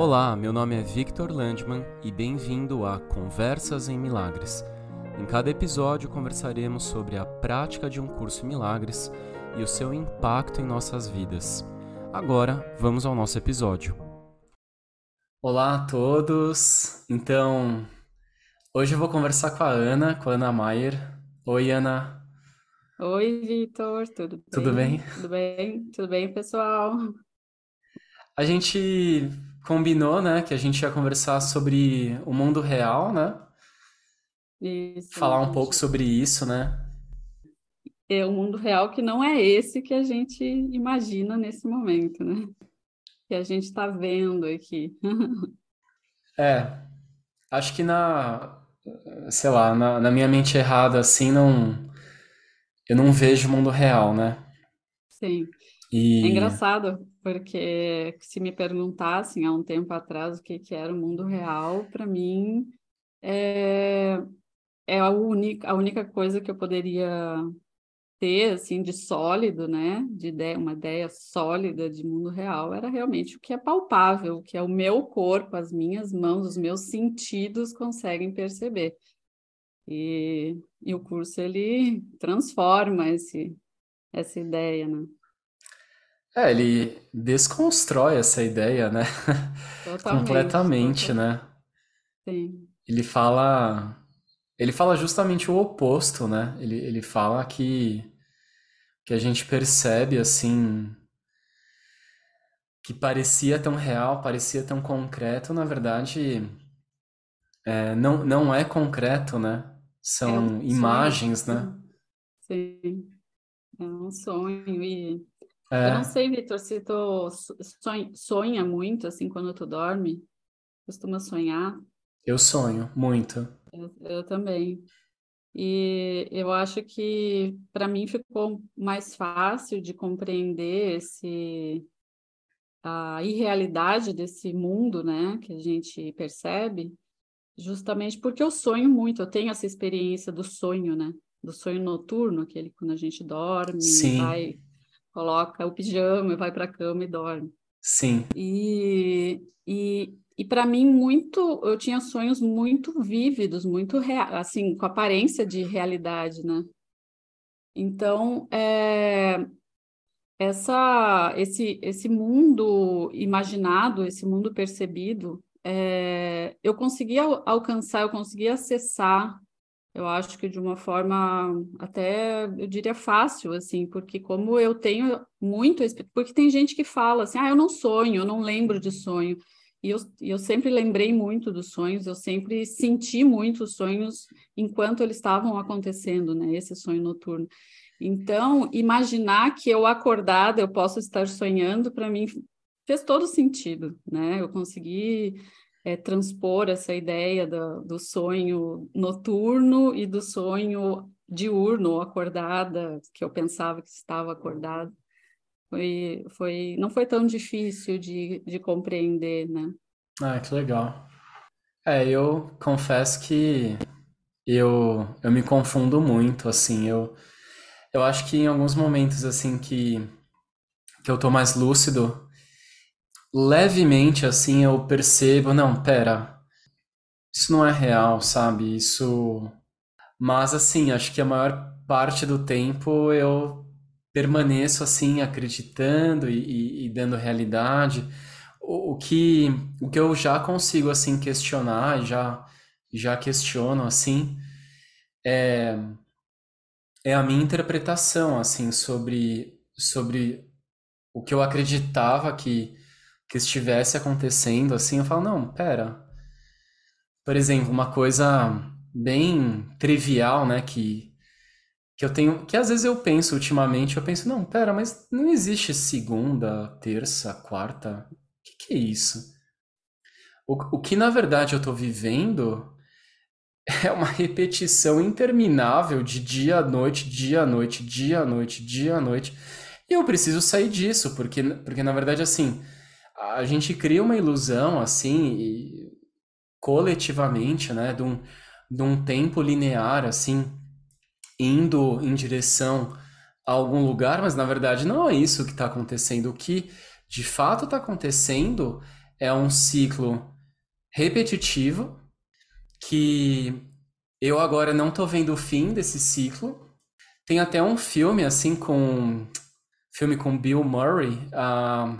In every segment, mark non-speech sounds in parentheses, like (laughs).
Olá, meu nome é Victor Landman e bem-vindo a Conversas em Milagres. Em cada episódio conversaremos sobre a prática de um curso em milagres e o seu impacto em nossas vidas. Agora, vamos ao nosso episódio. Olá a todos. Então, hoje eu vou conversar com a Ana, com a Ana Maier. Oi, Ana. Oi, Vitor, tudo Tudo bem? bem? Tudo bem? Tudo bem, pessoal? A gente combinou, né, que a gente ia conversar sobre o mundo real, né? Isso, Falar um pouco sobre isso, né? é o mundo real que não é esse que a gente imagina nesse momento, né? Que a gente está vendo aqui. (laughs) É, acho que na, sei lá, na, na minha mente errada, assim, não, eu não vejo o mundo real, né? Sim. É E, engraçado, porque se me perguntassem há um tempo atrás o que que era o mundo real, para mim é, é a única, a única coisa que eu poderia ter assim de sólido, né, de ideia, uma ideia sólida de mundo real era realmente o que é palpável, o que é o meu corpo, as minhas mãos, os meus sentidos conseguem perceber. E, e o curso ele transforma esse essa ideia, né? É, ele desconstrói essa ideia, né? (laughs) Totalmente, Completamente, total, né? sim, Ele fala, ele fala justamente o oposto, né? Ele, ele fala que, que a gente percebe, assim, que parecia tão real, parecia tão concreto, na verdade, é, não, não é concreto, né? é um São sonho, imagens, né? né? Sim, é um sonho e eu não É, sei, Vitor, se tu sonha, sonha muito assim quando tu dorme, costuma sonhar, eu sonho muito. eu, eu também. E eu acho que para mim ficou mais fácil de compreender esse a irrealidade desse mundo, né, que a gente percebe, justamente porque eu sonho muito, eu tenho essa experiência do sonho, né, do sonho noturno, aquele quando a gente dorme, Sim, vai, coloca o pijama, vai para a cama e dorme. sim. E, e, e para mim, muito, eu tinha sonhos muito vívidos, muito rea- assim, com aparência de realidade, né? Então, é, essa, esse, esse mundo imaginado, esse mundo percebido, é, eu conseguia al- alcançar, eu conseguia acessar, eu acho que de uma forma até, eu diria fácil, assim, porque como eu tenho muito, porque tem gente que fala assim, ah, eu não sonho, eu não lembro de sonho, e eu, eu sempre lembrei muito dos sonhos, eu sempre senti muito os sonhos enquanto eles estavam acontecendo, né, esse sonho noturno. Então, imaginar que eu acordada, eu posso estar sonhando, para mim fez todo sentido, né? Eu consegui eh, transpor essa ideia do, do sonho noturno e do sonho diurno, acordada, que eu pensava que estava acordada. Foi, foi, não foi tão difícil de, de compreender, né? Ah, que legal. É, eu confesso que eu, eu me confundo muito, assim, eu, eu acho que em alguns momentos, assim, que, que eu tô mais lúcido, levemente, assim, eu percebo, não, pera, isso não é real, sabe? Isso... Mas, assim, acho que a maior parte do tempo eu permaneço, assim, acreditando e, e- e dando realidade. O, o que, o que eu já consigo, assim, questionar, já, já questiono, assim, é a minha interpretação, assim, sobre, sobre o que eu acreditava que, que estivesse acontecendo, assim, eu falo, não, pera. Por exemplo, uma coisa bem trivial, né, que, que eu tenho, que às vezes eu penso ultimamente, eu penso, não, pera, mas não existe segunda, terça, quarta, o que que é isso? O, o que na verdade eu tô vivendo (laughs) é uma repetição interminável de dia a noite, dia a noite, dia a noite, dia a noite. E eu preciso sair disso, porque, porque na verdade, assim, a gente cria uma ilusão, assim, e coletivamente, né, de um, de um tempo linear, assim, indo em direção a algum lugar, mas na verdade não é isso que está acontecendo. O que de fato está acontecendo é um ciclo repetitivo que eu agora não tô vendo o fim desse ciclo. Tem até um filme assim com filme com Bill Murray, uh,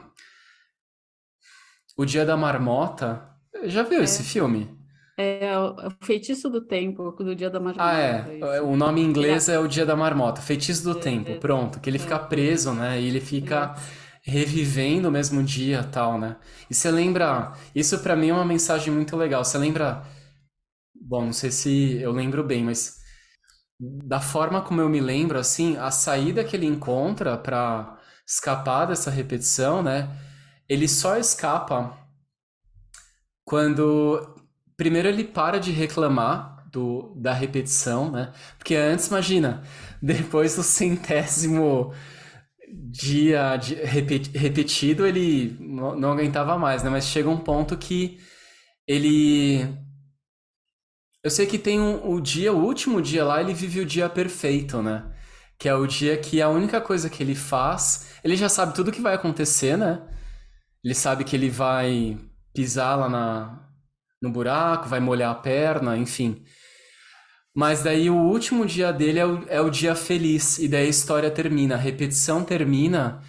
O Dia da Marmota. Já viu é. esse filme? É o Feitiço do Tempo, do Dia da Marmota. Ah, é. é o nome em inglês é... é o Dia da Marmota, Feitiço do é, Tempo, é. pronto. Que ele fica preso, né? E ele fica revivendo o mesmo dia tal, né? E você lembra... Isso para mim é uma mensagem muito legal. Você lembra... Bom, não sei se eu lembro bem, mas da forma como eu me lembro, assim, a saída que ele encontra para escapar dessa repetição, né? Ele só escapa quando primeiro ele para de reclamar do, da repetição, né? Porque antes, imagina, (laughs) depois do centésimo dia de, repetido, ele não, não aguentava mais, né? Mas chega um ponto que ele. Eu sei que tem um, o dia, o último dia lá, ele vive o dia perfeito, né? Que é o dia que a única coisa que ele faz, ele já sabe tudo que vai acontecer, né? Ele sabe que ele vai pisar lá na, no buraco, vai molhar a perna, enfim. Mas daí o último dia dele é o, é o dia feliz, e daí a história termina, a repetição termina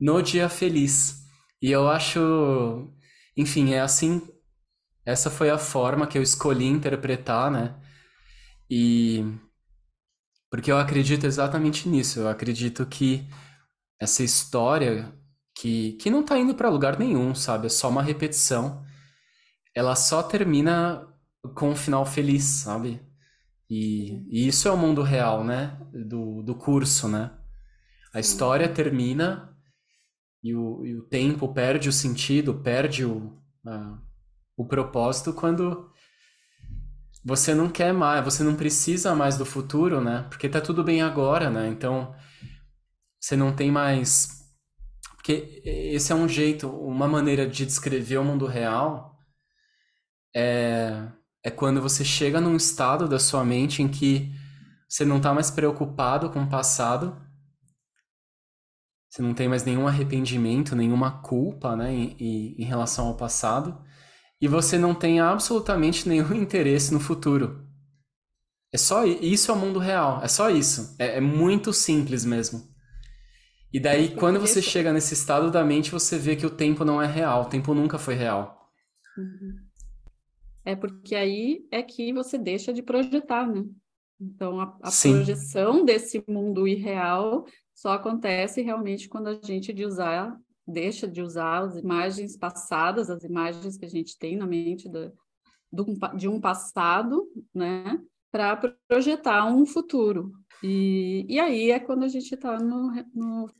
no dia feliz. E eu acho, enfim, é assim, essa foi a forma que eu escolhi interpretar, né? E porque eu acredito exatamente nisso, eu acredito que essa história que, que não tá indo para lugar nenhum, sabe? É só uma repetição ela só termina com um final feliz, sabe? E, e isso é o mundo real, né? Do, do curso, né? A história termina e o, e o tempo perde o sentido, perde o, o propósito quando você não quer mais, você não precisa mais do futuro, né? Porque tá tudo bem agora, né? Então, você não tem mais. Porque esse é um jeito, uma maneira de descrever o mundo real é, é quando você chega num estado da sua mente em que você não está mais preocupado com o passado, você não tem mais nenhum arrependimento, nenhuma culpa né, em, em relação ao passado, e você não tem absolutamente nenhum (laughs) interesse no futuro. É só isso é o mundo real, é só isso. É, é muito simples mesmo. E daí, quando você chega nesse estado da mente, você vê que o tempo não é real, o tempo nunca foi real. Uhum é porque aí é que você deixa de projetar, né? Então, a, a projeção desse mundo irreal só acontece realmente quando a gente de usar, deixa de usar as imagens passadas, as imagens que a gente tem na mente do, de um passado, né? Para projetar um futuro. E, e aí é quando a gente está no, no,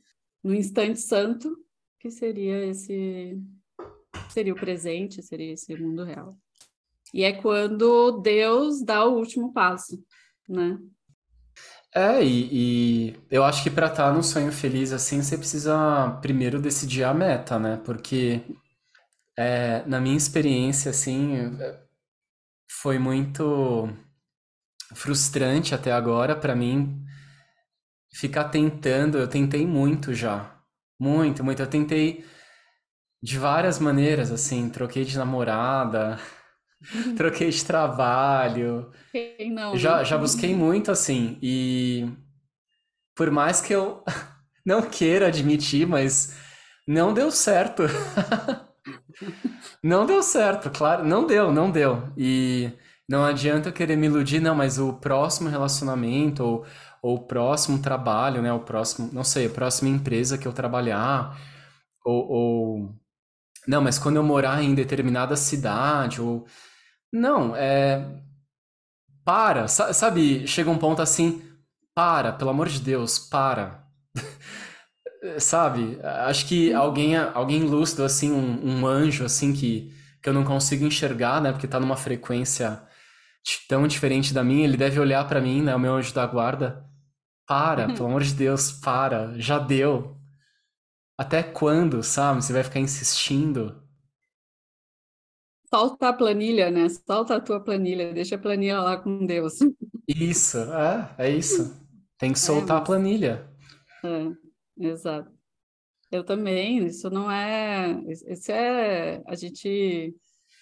no instante santo, que seria esse seria o presente, seria esse mundo real. E é quando Deus dá o último passo, né? É, e, e eu acho que para estar tá no sonho feliz assim, você precisa primeiro decidir a meta, né? Porque é, na minha experiência, assim, foi muito frustrante até agora para mim ficar tentando. Eu tentei muito já. Muito, muito. Eu tentei de várias maneiras, assim, troquei de namorada. (laughs) Troquei de trabalho. Não, já, já busquei muito, assim. E por mais que eu (laughs) não queira admitir, mas não deu certo. (laughs) não deu certo, claro. Não deu, não deu. E não adianta eu querer me iludir, não, mas o próximo relacionamento ou, ou o próximo trabalho, né? O próximo, não sei, a próxima empresa que eu trabalhar, ou, ou... Não, mas quando eu morar em determinada cidade, ou não, é. Para, sabe? Chega um ponto assim, para, pelo amor de Deus, para. (laughs) sabe? Acho que alguém, alguém lúcido, assim, um, um anjo, assim, que, que eu não consigo enxergar, né? Porque tá numa frequência tão diferente da minha, ele deve olhar para mim, né? O meu anjo da guarda. Para, pelo amor de Deus, para, já deu. Até quando, sabe? Você vai ficar insistindo? Solta a planilha, né? Solta a tua planilha, deixa a planilha lá com Deus. Isso, é, é isso. Tem que é, soltar é, mas... a planilha. É, exato. Eu também, isso não é. Isso é. A gente.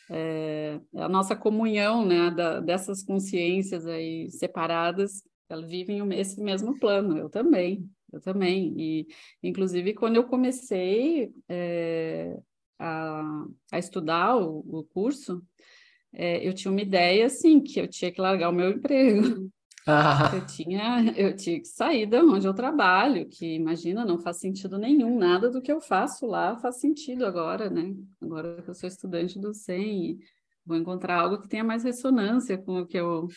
É, é a nossa comunhão, né, da, dessas consciências aí separadas, elas vivem esse mesmo plano, eu também, eu também. E, inclusive, quando eu comecei é, a, a estudar o, o curso, é, eu tinha uma ideia, assim, que eu tinha que largar o meu (laughs) emprego. Ah. Eu tinha, eu tinha que sair de onde eu trabalho, que imagina, não faz sentido nenhum, nada do que eu faço lá faz sentido agora, né? Agora que eu sou estudante do SEM, vou encontrar algo que tenha mais ressonância com o que eu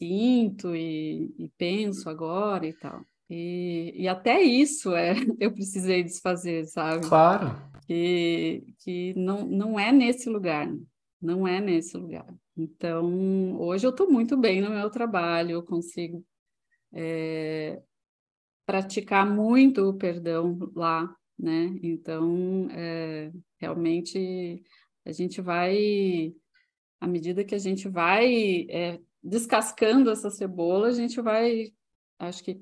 sinto e, e penso agora e tal. E, e até isso é, (laughs) eu precisei desfazer, sabe? Claro. Que, que não, não é nesse lugar, não é nesse lugar. Então, hoje eu estou muito bem no meu trabalho, eu consigo é, praticar muito o perdão lá, né? Então, é, realmente, a gente vai, à medida que a gente vai é, descascando essa cebola, a gente vai, acho que,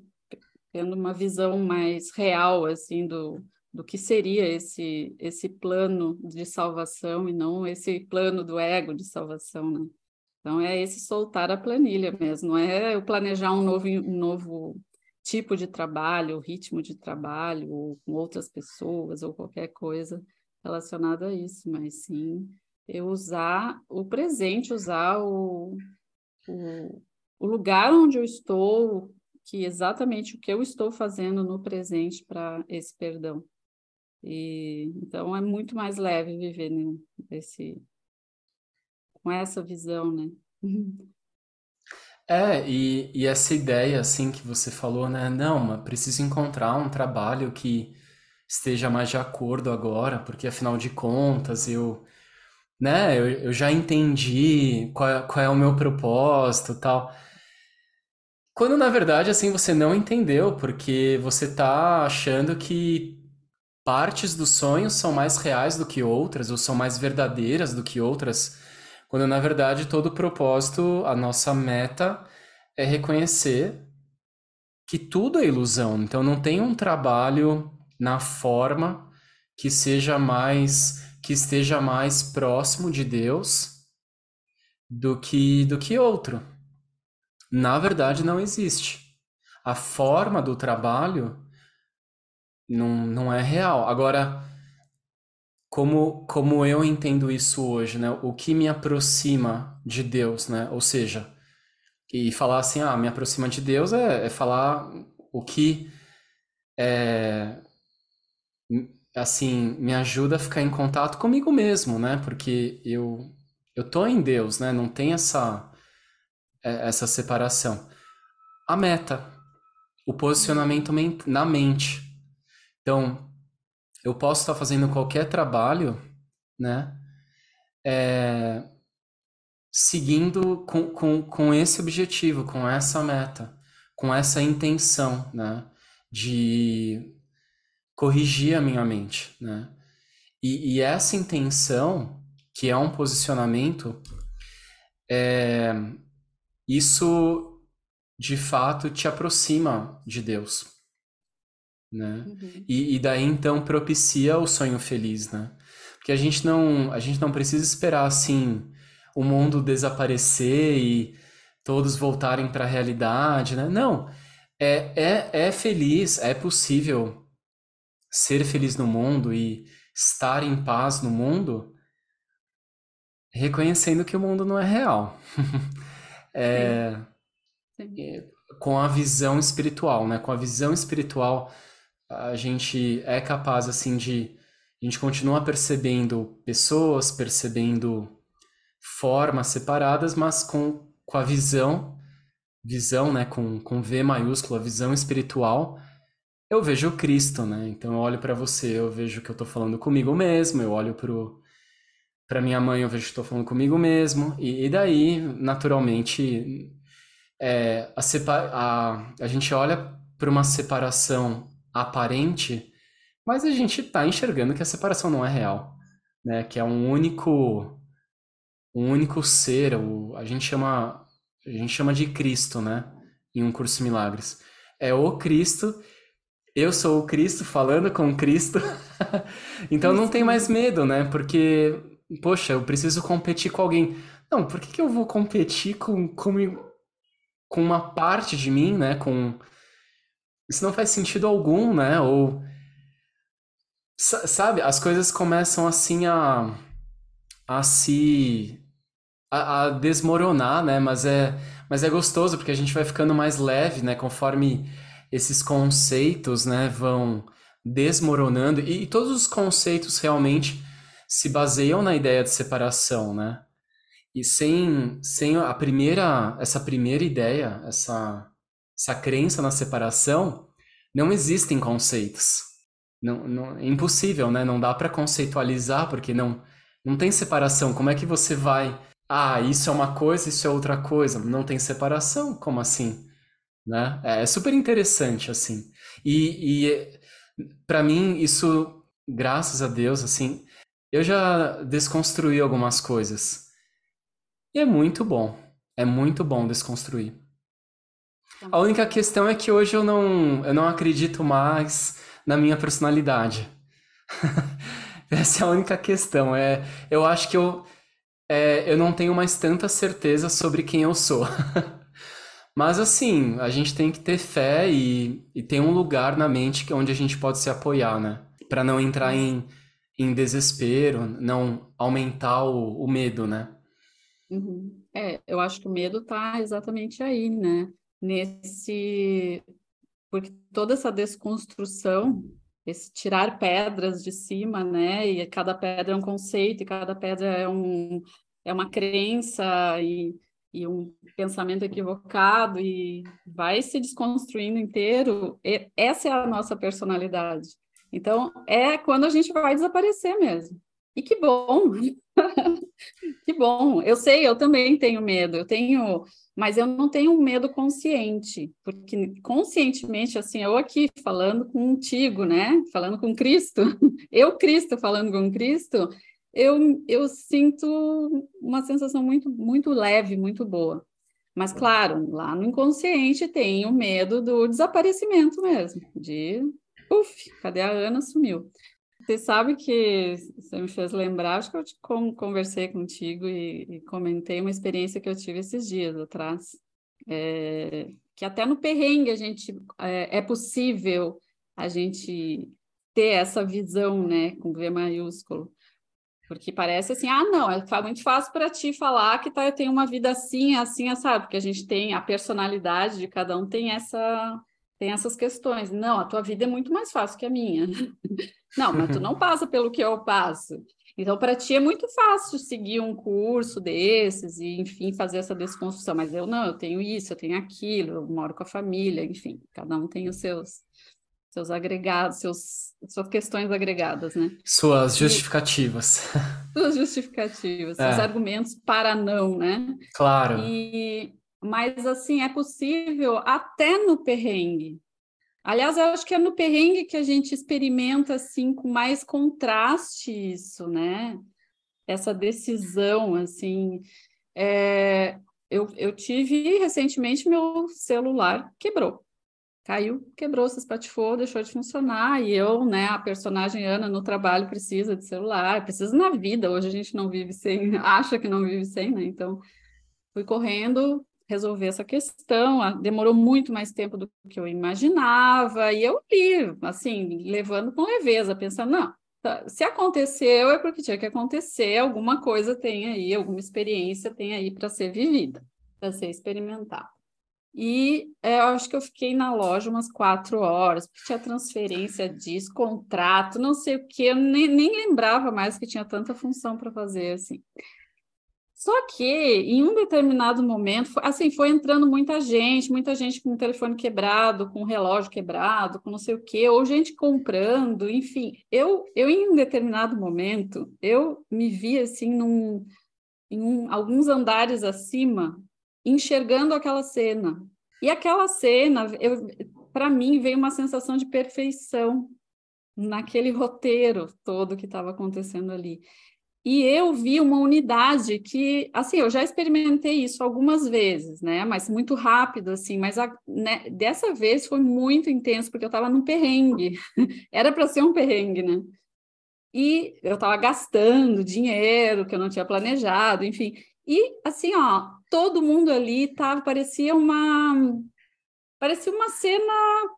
tendo uma visão mais real, assim, do, do que seria esse, esse plano de salvação e não esse plano do ego de salvação, né? Então, é esse soltar a planilha mesmo, não é eu planejar um novo, um novo tipo de trabalho, ritmo de trabalho, ou com outras pessoas, ou qualquer coisa relacionada a isso, mas sim eu usar o presente, usar o, o, o lugar onde eu estou, que exatamente o que eu estou fazendo no presente para esse perdão. E, então é muito mais leve viver nesse, com essa visão, né? (laughs) É, e, e essa ideia, assim, que você falou, né? Não, mas preciso encontrar um trabalho que esteja mais de acordo agora, porque afinal de contas eu, né, eu, eu já entendi qual é, qual é o meu propósito tal. Quando na verdade, assim, você não entendeu, porque você tá achando que partes dos sonhos são mais reais do que outras, ou são mais verdadeiras do que outras, quando na verdade todo o propósito, a nossa meta é reconhecer que tudo é ilusão. Então não tem um trabalho na forma que seja mais que esteja mais próximo de Deus do que do que outro. Na verdade não existe. A forma do trabalho não, não é real. Agora, como, como eu entendo isso hoje, né? O que me aproxima de Deus, né? Ou seja, e falar assim, ah, me aproxima de Deus é, é falar o que é, assim, me ajuda a ficar em contato comigo mesmo, né? Porque eu eu tô em Deus, né? Não tem essa é, essa separação. A meta, o posicionamento na mente. Então, eu posso estar fazendo qualquer trabalho, né? É, seguindo com, com, com esse objetivo, com essa meta, com essa intenção, né? De corrigir a minha mente, né? E, e essa intenção, que é um posicionamento, é, isso de fato te aproxima de Deus né? Uhum. E, e, daí então propicia o sonho feliz, né? Porque a gente não, a gente não precisa esperar assim o mundo desaparecer e todos voltarem para a realidade, né? Não, é, é, é feliz, é possível ser feliz no mundo e estar em paz no mundo, reconhecendo que o mundo não é real. (laughs) é, Sim. Sim. Com a visão espiritual, né? Com a visão espiritual a gente é capaz assim de a gente continua percebendo pessoas, percebendo formas separadas, mas com, com a visão, visão, né, com, com V maiúsculo, a visão espiritual, eu vejo Cristo, né? Então eu olho para você, eu vejo que eu tô falando comigo mesmo, eu olho pro para minha mãe, eu vejo que estou falando comigo mesmo, e, e daí, naturalmente, é, a, separa a, a gente olha para uma separação aparente, mas a gente está enxergando que a separação não é real, né? Que é um único, um único ser, o, a gente chama, a gente chama de Cristo, né? Em um curso de milagres, é o Cristo eu sou o Cristo falando com Cristo. (laughs) então não tem mais medo, né? Porque, poxa, eu preciso competir com alguém. Não, por que, que eu vou competir com, com, com uma parte de mim, né? Com... Isso não faz sentido algum, né? Ou. Sabe, as coisas começam assim a. a se. a, a desmoronar, né? Mas é, mas é gostoso porque a gente vai ficando mais leve, né? Conforme esses conceitos, né, vão desmoronando e, e todos os conceitos realmente se baseiam na ideia de separação, né? E sem, sem a primeira, essa primeira ideia, essa, essa crença na separação, não existem conceitos. Não, não, é impossível, né? Não dá para conceitualizar porque não, não tem separação. Como é que você vai? Ah, isso é uma coisa, isso é outra coisa. Não tem separação? Como assim? né? É, é super interessante, assim. E, e para mim, isso, graças a Deus, assim, eu já desconstruí algumas coisas. E é muito bom. É muito bom desconstruir. Tá. A única questão é que hoje eu não, eu não acredito mais na minha personalidade. (laughs) Essa é a única questão. É, eu acho que eu, é, eu não tenho mais tanta certeza sobre quem eu sou. (laughs) Mas assim, a gente tem que ter fé e, e ter um lugar na mente onde a gente pode se apoiar, né? Para não entrar em, em desespero, não aumentar o, o medo, né? Uhum. É, eu acho que o medo está exatamente aí, né? Nesse. Porque toda essa desconstrução, esse tirar pedras de cima, né? E cada pedra é um conceito, e cada pedra é, um, é uma crença, e e um pensamento equivocado e vai se desconstruindo inteiro, essa é a nossa personalidade. Então, é quando a gente vai desaparecer mesmo. E que bom! (laughs) que bom! Eu sei, eu também tenho medo, eu tenho, mas eu não tenho um medo consciente, porque conscientemente, assim, eu aqui falando contigo, né? Falando com Cristo, (laughs) eu, Cristo, falando com Cristo, eu, eu sinto uma sensação muito, muito leve, muito boa. Mas, claro, lá no inconsciente tem o medo do desaparecimento mesmo, de, uf, cadê a Ana? Sumiu. Você sabe que você me fez lembrar, acho que eu te conversei contigo e, e comentei uma experiência que eu tive esses dias atrás, é, que até no perrengue a gente é, é possível a gente ter essa visão, né, com V maiúsculo. Porque parece assim, ah, não, é muito fácil para ti falar que tá, tem uma vida assim, assim, sabe? Porque a gente tem a personalidade de cada um tem essa tem essas questões. Não, a tua vida é muito mais fácil que a minha. (laughs) não, mas tu não (laughs) passa pelo que eu passo. Então, para ti é muito fácil seguir um curso desses e, enfim, fazer essa desconstrução. Mas eu não, eu tenho isso, eu tenho aquilo, eu moro com a família, enfim, cada um tem os seus seus agregados, seus, suas questões agregadas, né? Suas justificativas. E, suas justificativas, é. seus argumentos para não, né? Claro. E, mas, assim, é possível até no perrengue. Aliás, eu acho que é no perrengue que a gente experimenta, assim, com mais contraste isso, né? Essa decisão, assim... É, eu, eu tive recentemente meu celular quebrou. Caiu, quebrou, se espatifou, deixou de funcionar, e eu, né, a personagem Ana no trabalho precisa de celular, precisa na vida, hoje a gente não vive sem, (laughs) acha que não vive sem, né, então fui correndo resolver essa questão, demorou muito mais tempo do que eu imaginava, e eu li, assim, levando com leveza, pensando, não, tá, se aconteceu é porque tinha que acontecer, alguma coisa tem aí, alguma experiência tem aí para ser vivida, para ser experimentada. E é, eu acho que eu fiquei na loja umas quatro horas, porque tinha transferência disso, contrato, não sei o que, eu nem, nem lembrava mais que tinha tanta função para fazer assim. Só que em um determinado momento, assim, foi entrando muita gente, muita gente com o telefone quebrado, com o relógio quebrado, com não sei o quê, ou gente comprando, enfim. Eu, eu em um determinado momento, eu me vi assim num, em um, alguns andares acima, enxergando aquela cena. E aquela cena, para mim, veio uma sensação de perfeição naquele roteiro todo que estava acontecendo ali. E eu vi uma unidade que, assim, eu já experimentei isso algumas vezes, né? Mas muito rápido, assim. Mas a, né, dessa vez foi muito intenso, porque eu estava num perrengue. (laughs) Era para ser um perrengue, né? E eu estava gastando dinheiro que eu não tinha planejado, enfim. E, assim, ó, todo mundo ali tava, parecia uma Parecia uma cena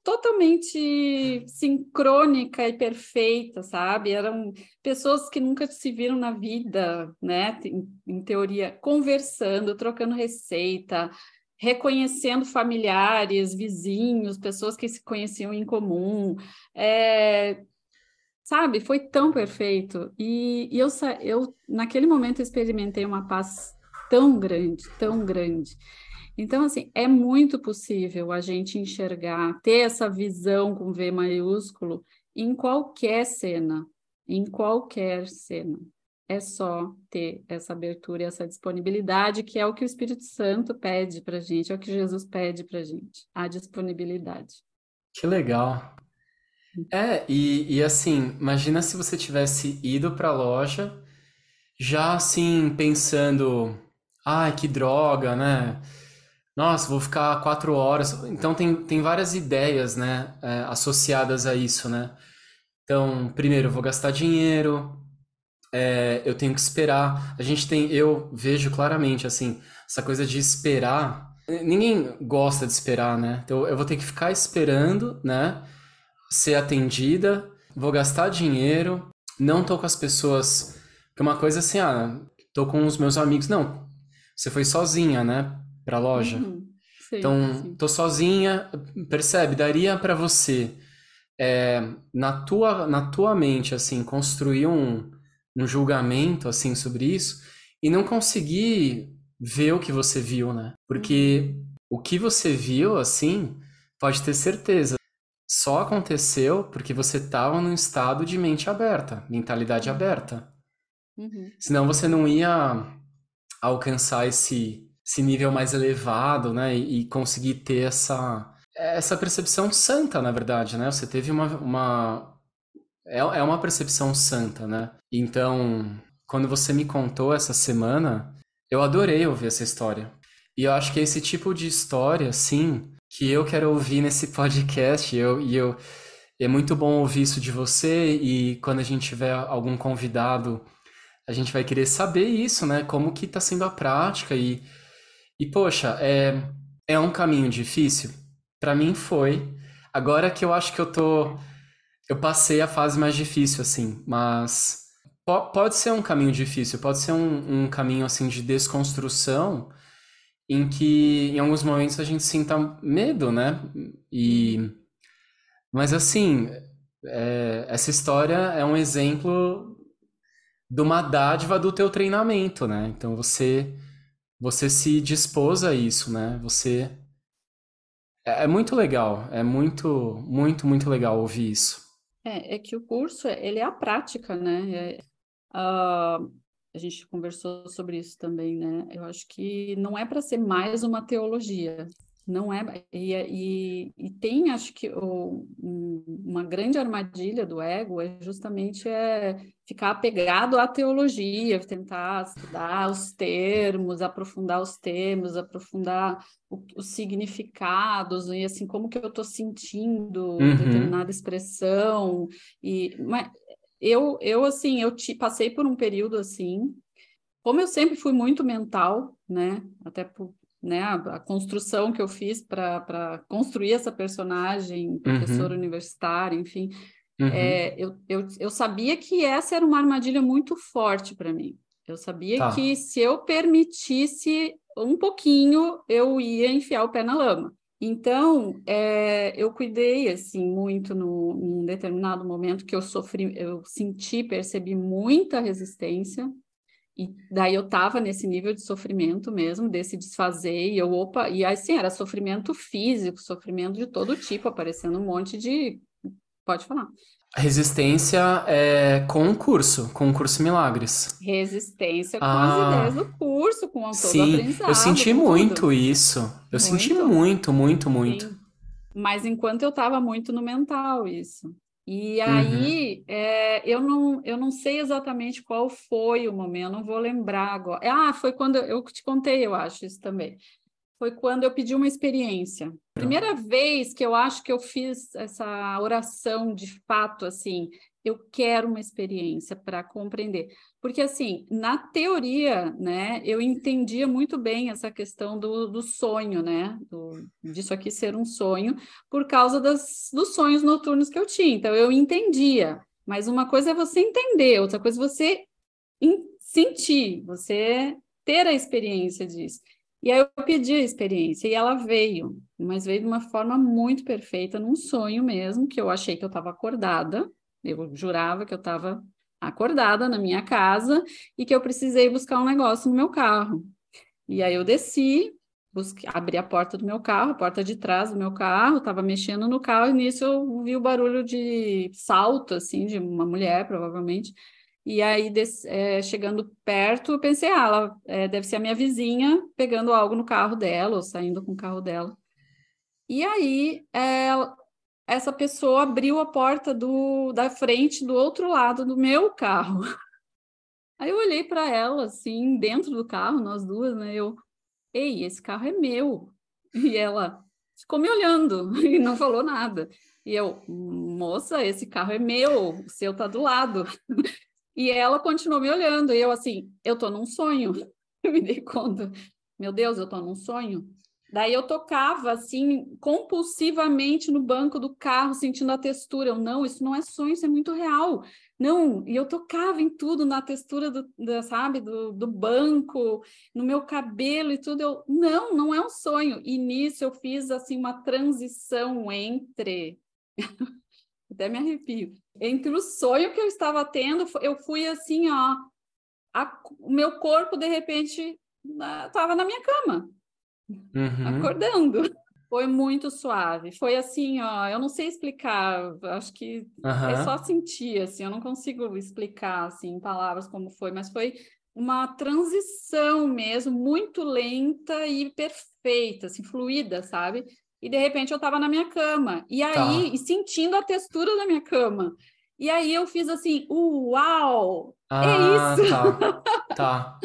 totalmente sincrônica e perfeita, sabe? Eram pessoas que nunca se viram na vida, né? Em, em teoria, conversando, trocando receita, reconhecendo familiares, vizinhos, pessoas que se conheciam em comum. É, sabe? Foi tão perfeito. E, e eu, eu, naquele momento, experimentei uma paz tão grande, tão grande. Então, assim, é muito possível a gente enxergar, ter essa visão com V maiúsculo em qualquer cena, em qualquer cena. É só ter essa abertura e essa disponibilidade, que é o que o Espírito Santo pede para gente, é o que Jesus pede para gente, a disponibilidade. Que legal. É, e, e assim, imagina se você tivesse ido para a loja já assim, pensando, ai, que droga, né? Nossa, vou ficar quatro horas. Então tem, tem várias ideias, né, é, associadas a isso, né? Então, primeiro, eu vou gastar dinheiro, é, eu tenho que esperar. A gente tem, eu vejo claramente, assim, essa coisa de esperar. Ninguém gosta de esperar, né? Então eu vou ter que ficar esperando, né? Ser atendida, vou gastar dinheiro, não tô com as pessoas. Porque uma coisa assim, ah, tô com os meus amigos. Não, você foi sozinha, né? Para a loja. Uhum. Sim, então, sim. tô sozinha, percebe? Daria para você é, na tua na tua mente assim construir um, um julgamento assim sobre isso e não conseguir ver o que você viu, né? Porque uhum. o que você viu assim pode ter certeza só aconteceu porque você estava num estado de mente aberta, mentalidade uhum. aberta. Uhum. Senão você não ia alcançar esse esse nível mais elevado, né? E, e, conseguir ter essa, essa percepção santa, na verdade, né? Você teve uma. uma é, é uma percepção santa, né? Então, quando você me contou essa semana, eu adorei ouvir essa história. E eu acho que é esse tipo de história, sim, que eu quero ouvir nesse (laughs) podcast. Eu, e eu, é muito bom ouvir isso de você. E quando a gente tiver algum convidado, a gente vai querer saber isso, né? Como que está sendo a prática e e, poxa, é, é um caminho difícil? Para mim foi. Agora que eu acho que eu tô. Eu passei a fase mais difícil, assim, mas po pode ser um caminho difícil, pode ser um, um caminho, assim, de desconstrução em que em alguns momentos a gente sinta medo, né? E. Mas, assim, é, essa história é um exemplo de uma dádiva do teu treinamento, né? Então você você se dispôs a isso, né? Você é, é muito legal, é muito, muito, muito legal ouvir isso. É, é que o curso ele é a prática, né? É, uh, a gente conversou sobre isso também, né? Eu acho que não é para ser mais uma teologia, não é, e, e, e tem, acho que, o, um, uma grande armadilha do ego é justamente é ficar apegado à teologia, tentar estudar os termos, aprofundar os termos, aprofundar o, os significados, e assim, como que eu estou sentindo uhum. determinada expressão, e, mas eu, eu, assim, eu te, passei por um período assim, como eu sempre fui muito mental, né, até por, né, a, a, construção que eu fiz para construir essa personagem, professora uhum. universitária, enfim, uhum. é, eu, eu, eu sabia que essa era uma armadilha muito forte para mim. Eu sabia tá. que se eu permitisse um pouquinho, eu ia enfiar o pé na lama. Então, é, eu cuidei assim muito no, num determinado momento que eu sofri, eu senti, percebi muita resistência e daí eu tava nesse nível de sofrimento mesmo, desse desfazer, e eu, opa, e assim, era sofrimento físico, sofrimento de todo tipo, aparecendo um monte de. Pode falar. Resistência é com o curso, com o curso Milagres. Resistência com ah, as ideias do curso, com todo sim, aprendizado. Eu senti muito tudo. isso. Eu muito? senti muito, muito, muito. Sim. Mas enquanto eu estava muito no mental, isso. E aí, uhum. é, eu, não, eu não sei exatamente qual foi o momento, não vou lembrar agora. Ah, foi quando eu te contei, eu acho, isso também. Foi quando eu pedi uma experiência. Primeira vez que eu acho que eu fiz essa oração de fato, assim, eu quero uma experiência para compreender. Porque, assim, na teoria, né, eu entendia muito bem essa questão do, do sonho, né, do, disso aqui ser um sonho, por causa das, dos sonhos noturnos que eu tinha. Então, eu entendia. Mas uma coisa é você entender, outra coisa é você sentir, você ter a experiência disso. E aí eu pedi a experiência e ela veio, mas veio de uma forma muito perfeita, num sonho mesmo, que eu achei que eu estava acordada, eu jurava que eu estava acordada na minha casa e que eu precisei buscar um negócio no meu carro. E aí eu desci, abri a porta do meu carro, a porta de trás do meu carro, estava mexendo no carro e nisso eu vi o barulho de salto, assim, de uma mulher, provavelmente. E aí, des, é, chegando perto, eu pensei, ah, ela é, deve ser a minha vizinha pegando algo no carro dela, ou saindo com o carro dela. E aí, é, essa pessoa abriu a porta do, da frente do outro lado do meu carro. (laughs) Aí eu olhei para ela, assim, dentro do carro, nós duas, né? Eu, ei, esse carro é meu. (laughs) E ela ficou me olhando (laughs) e não falou nada. E eu, moça, esse carro é meu, o seu tá do lado. E ela continuou me olhando. E eu, assim, eu tô num sonho. Eu me dei conta. Meu Deus, eu tô num sonho. Daí eu tocava assim compulsivamente no banco do carro, sentindo a textura. Eu não, isso não é sonho, isso é muito real. Não, e eu tocava em tudo, na textura do, sabe, do, do banco, no meu cabelo e tudo. Eu, não, não é um sonho. E nisso eu fiz assim uma transição entre (laughs) até me arrepio. Entre o sonho que eu estava tendo, eu fui assim, ó, o meu corpo de repente estava na minha cama uhum. acordando. (laughs) Foi muito suave. Foi assim, ó, eu não sei explicar, acho que uhum. é só sentir, assim, eu não consigo explicar, assim, em palavras como foi, mas foi uma transição mesmo, muito lenta e perfeita, assim, fluida, sabe? E de repente eu estava na minha cama, e aí, tá. e sentindo a textura da minha cama. E aí eu fiz assim, uau! É ah, é isso! Tá. (laughs) tá.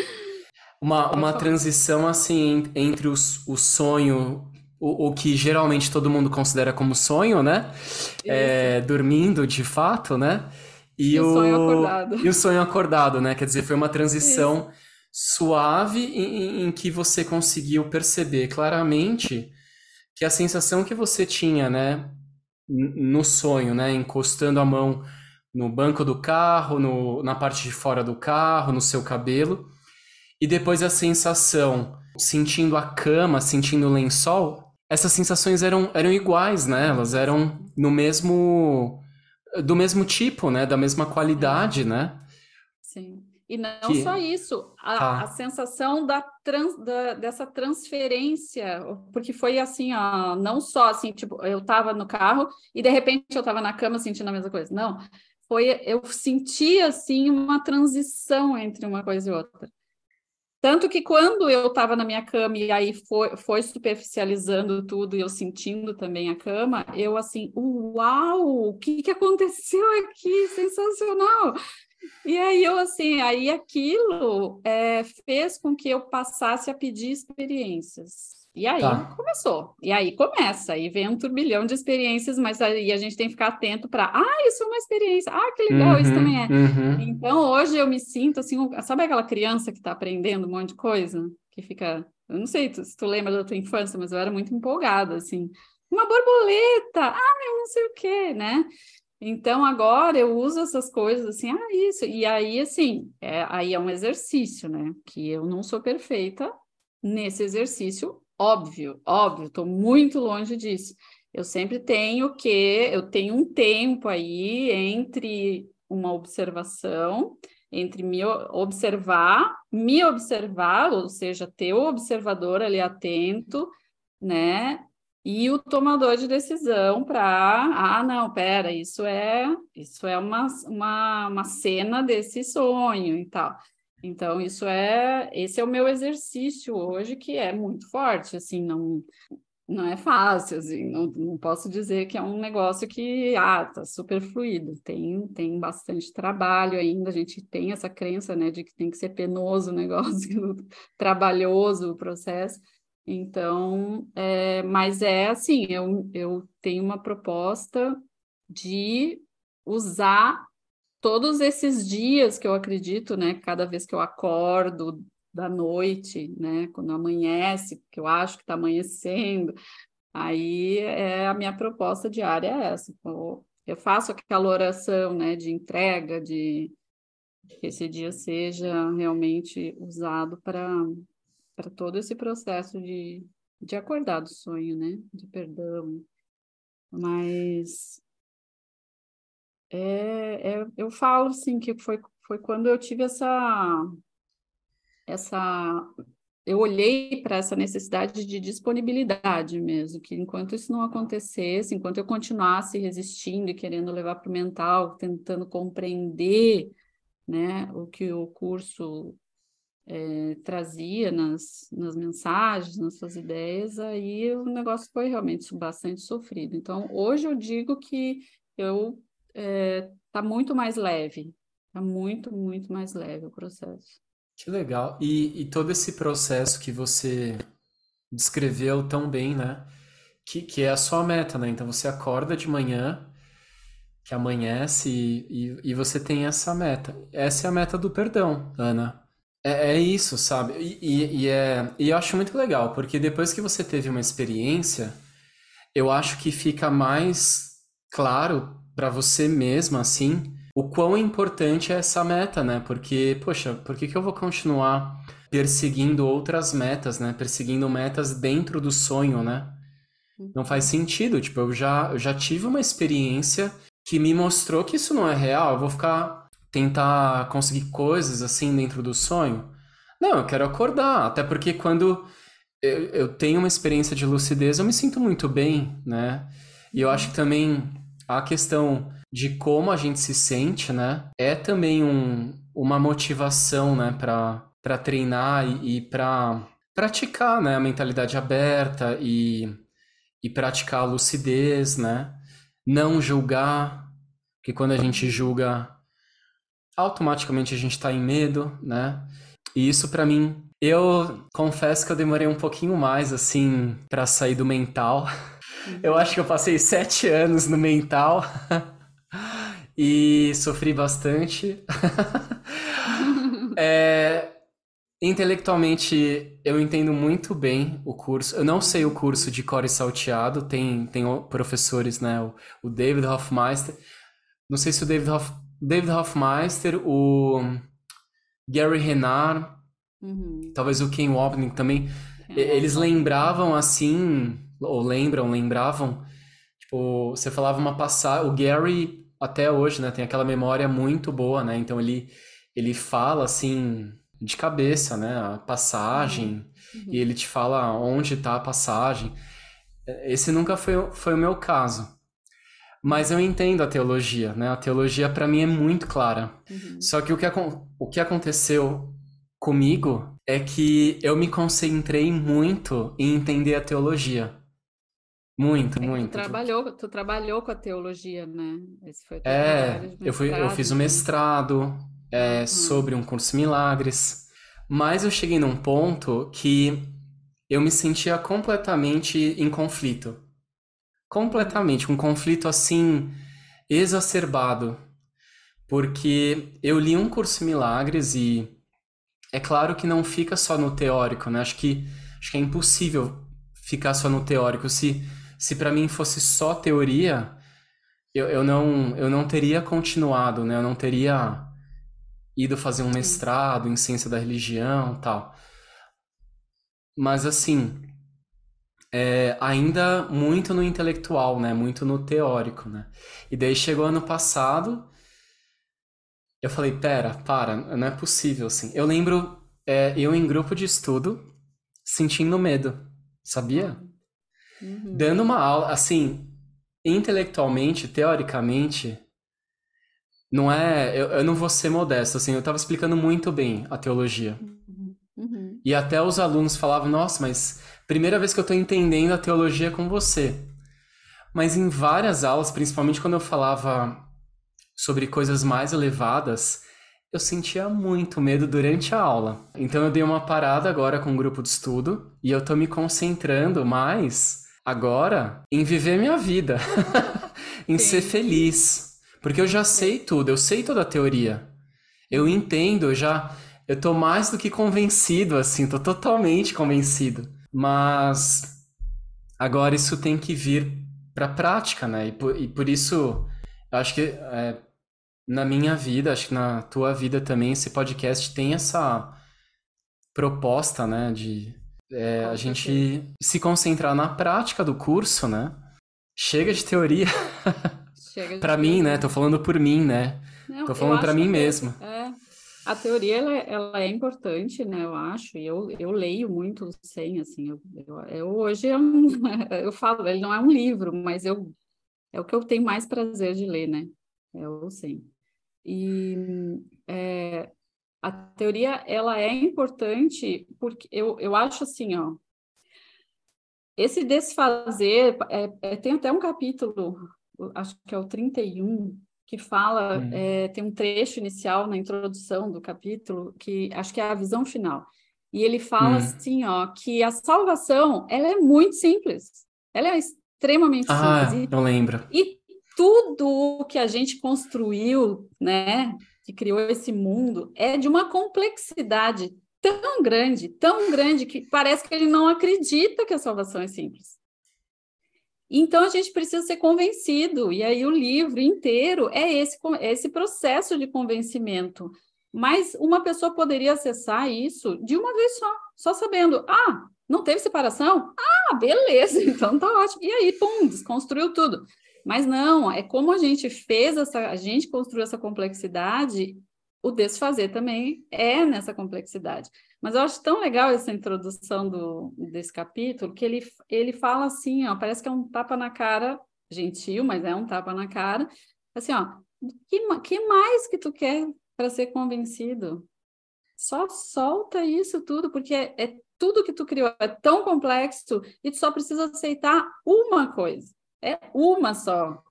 Uma, uma transição assim entre os, o sonho, o, o que geralmente todo mundo considera como sonho, né? É, dormindo de fato, né? E, e o, o, sonho acordado. E o sonho acordado, né? Quer dizer, foi uma transição Isso. suave em, em que você conseguiu perceber claramente que a sensação que você tinha, né, no sonho, né, encostando a mão no banco do carro, no, na parte de fora do carro, no seu cabelo, e depois a sensação, sentindo a cama, sentindo o lençol, essas sensações eram, eram iguais, né? Elas eram no mesmo do mesmo tipo, né? Da mesma qualidade, né? Sim. E não que... só isso, a, ah. a sensação da, trans, da, dessa transferência, porque foi assim, ó, não só assim, tipo, eu estava no carro e de repente eu estava na cama sentindo a mesma coisa. Não, foi eu senti assim uma transição entre uma coisa e outra. Tanto que quando eu estava na minha cama e aí foi, foi superficializando tudo e eu sentindo também a cama, eu assim, uau, o que, que aconteceu aqui? Sensacional! E aí eu assim, aí aquilo é, fez com que eu passasse a pedir experiências. E aí tá. começou. E aí começa, aí vem um turbilhão de experiências, mas aí a gente tem que ficar atento para, ah, isso é uma experiência, ah, que legal, uhum, isso também é. Uhum. Então hoje eu me sinto assim, sabe aquela criança que está aprendendo um monte de coisa? Que fica, eu não sei se tu lembra da tua infância, mas eu era muito empolgada, assim, uma borboleta, ah, eu não sei o quê, né? Então agora eu uso essas coisas assim, ah, isso, e aí assim, é, aí é um exercício, né? Que eu não sou perfeita nesse exercício Óbvio, óbvio, estou muito longe disso. Eu sempre tenho que, eu tenho um tempo aí entre uma observação, entre me observar, me observar, ou seja, ter o observador ali atento, né? E o tomador de decisão para, ah, não, pera, isso é, isso é uma, uma, uma cena desse sonho e tal. Então, isso é, esse é o meu exercício hoje, que é muito forte, assim, não... não é fácil, assim, não, não posso dizer que é um negócio que, ah, tá super fluido, tem, tem bastante trabalho ainda, a gente tem essa crença, né, de que tem que ser penoso o (laughs) negócio, trabalhoso o processo, então, é, mas é assim, eu, eu tenho uma proposta de usar todos esses dias que eu acredito, né, cada vez que eu acordo, da noite, né? Quando amanhece, porque eu acho que está amanhecendo. Aí é a minha proposta diária é essa. Eu faço aquela oração, né, de entrega, de que esse dia seja realmente usado para para todo esse processo de, de acordar do sonho, né, de perdão. Mas é, é, eu falo assim que foi, foi quando eu tive essa essa eu olhei para essa necessidade de disponibilidade mesmo, que enquanto isso não acontecesse, enquanto eu continuasse resistindo e querendo levar para o mental, tentando compreender né, o que o curso é, trazia nas, nas mensagens, nas suas ideias, aí o negócio foi realmente bastante sofrido. Então, hoje eu digo que eu é, tá muito mais leve, está muito, muito mais leve o processo. Que legal. E, e todo esse processo que você descreveu tão bem, né? Que, que é a sua meta, né? Então você acorda de manhã, que amanhece e, e, e você tem essa meta. Essa é a meta do perdão, Ana. É, é isso, sabe? E, e, é, e eu acho muito legal, porque depois que você teve uma experiência, eu acho que fica mais claro para você mesma, assim, o quão importante é essa meta, né? Porque, poxa, por que, que eu vou continuar perseguindo outras metas, né? Perseguindo metas dentro do sonho, né? Não faz sentido. Tipo, eu já, eu já tive uma experiência que me mostrou que isso não é real. Eu vou ficar tentar conseguir coisas assim dentro do sonho. Não, eu quero acordar. Até porque quando eu, eu tenho uma experiência de lucidez, eu me sinto muito bem, né? E eu acho que também a questão de como a gente se sente, né? É também um, uma motivação, né, para treinar e, e para praticar, né, a mentalidade aberta e, e praticar a lucidez, né? Não julgar, que quando a gente julga, automaticamente a gente está em medo, né? E isso para mim, eu confesso que eu demorei um pouquinho mais assim para sair do mental. (laughs) Eu acho que eu passei sete anos no mental. (laughs) e sofri bastante. (laughs) é, intelectualmente, eu entendo muito bem o curso. Eu não sei o curso de core salteado, tem, tem professores, né? O, o David Hoffmeister. Não sei se o David, Hoff, David Hoffmeister, o Gary Renard, uhum. talvez o Ken Wapnick também. É, eles lembravam assim, ou lembram, lembravam. Tipo, você falava uma passagem. O Gary até hoje, né, tem aquela memória muito boa, né? Então ele ele fala assim de cabeça, né, a passagem uhum. e ele te fala onde está a passagem. Esse nunca foi, foi o meu caso. Mas eu entendo a teologia, né? A teologia para mim é muito clara. Uhum. Só que o que, o que aconteceu comigo é que eu me concentrei muito em entender a teologia. Muito, é muito. Tu trabalhou, tu trabalhou com a teologia, né? Esse foi é, eu, fui, eu fiz um mestrado é, uhum. sobre um curso Milagres, mas eu cheguei num ponto que eu me sentia completamente em conflito. Completamente, um conflito assim exacerbado. Porque eu li um curso Milagres e é claro que não fica só no teórico, né? Acho que, acho que é impossível ficar só no teórico. Se se para mim fosse só teoria, eu, eu, não, eu não teria continuado, né? Eu não teria ido fazer um mestrado em ciência da religião tal. Mas, assim, é, ainda muito no intelectual, né? Muito no teórico, né? E daí chegou ano passado, eu falei, pera, para, não é possível, assim. Eu lembro, é, eu em grupo de estudo, sentindo medo, sabia? Uhum. Dando uma aula, assim, intelectualmente, teoricamente, não é. Eu, eu, não vou ser modesto, assim, eu estava explicando muito bem a teologia. Uhum. Uhum. E até os alunos falavam, nossa, mas primeira vez que eu estou entendendo a teologia com você. Mas em várias aulas, principalmente quando eu falava sobre coisas mais elevadas, eu sentia muito medo durante a aula. Então eu dei uma parada agora com o um grupo de estudo e eu tô me concentrando mais agora em viver minha vida, (laughs) em Sim. ser feliz, porque eu já sei tudo, eu sei toda a teoria. Eu entendo, eu já eu tô mais do que convencido assim, tô totalmente convencido. Mas agora isso tem que vir para prática, né? E por, e por isso eu acho que é, na minha vida, acho que na tua vida também, esse podcast tem essa proposta, né, de é, a gente se concentrar na prática do curso, né? Chega de teoria. Chega (laughs) de para mim, né? Tô falando por mim, né? Não, Tô falando para mim mesmo. É, a teoria ela, ela, é importante, né? Eu acho. E eu, eu leio muito sem, assim. Eu, eu, eu hoje eu, (laughs) eu falo, ele não é um livro, mas eu é o que eu tenho mais prazer de ler, né? É o sem. E é, a teoria ela é importante porque eu, eu acho assim, ó, esse desfazer, é, é, tem até um capítulo, acho que é o 31, que fala, hum. é, tem um trecho inicial na introdução do capítulo, que acho que é a visão final. E ele fala hum. assim, ó, que a salvação, ela é muito simples. Ela é extremamente ah, simples. Eu lembro. E tudo que a gente construiu, né, que criou esse mundo, é de uma complexidade tão grande, tão grande, que parece que ele não acredita que a salvação é simples. Então a gente precisa ser convencido, e aí o livro inteiro é esse, é esse processo de convencimento. Mas uma pessoa poderia acessar isso de uma vez só, só sabendo, ah, não teve separação? Ah, beleza, (laughs) então tá ótimo. E aí, pum, desconstruiu tudo. Mas não, é como a gente fez essa, a gente construiu essa complexidade, o desfazer também é nessa complexidade. Mas eu acho tão legal essa introdução do, desse capítulo, que ele, ele fala assim, ó, parece que é um tapa na cara, gentil, mas é um tapa na cara, assim, ó, que, que mais que tu quer para ser convencido? Só solta isso tudo, porque é, é tudo que tu criou é tão complexo e tu só precisa aceitar uma coisa é uma só.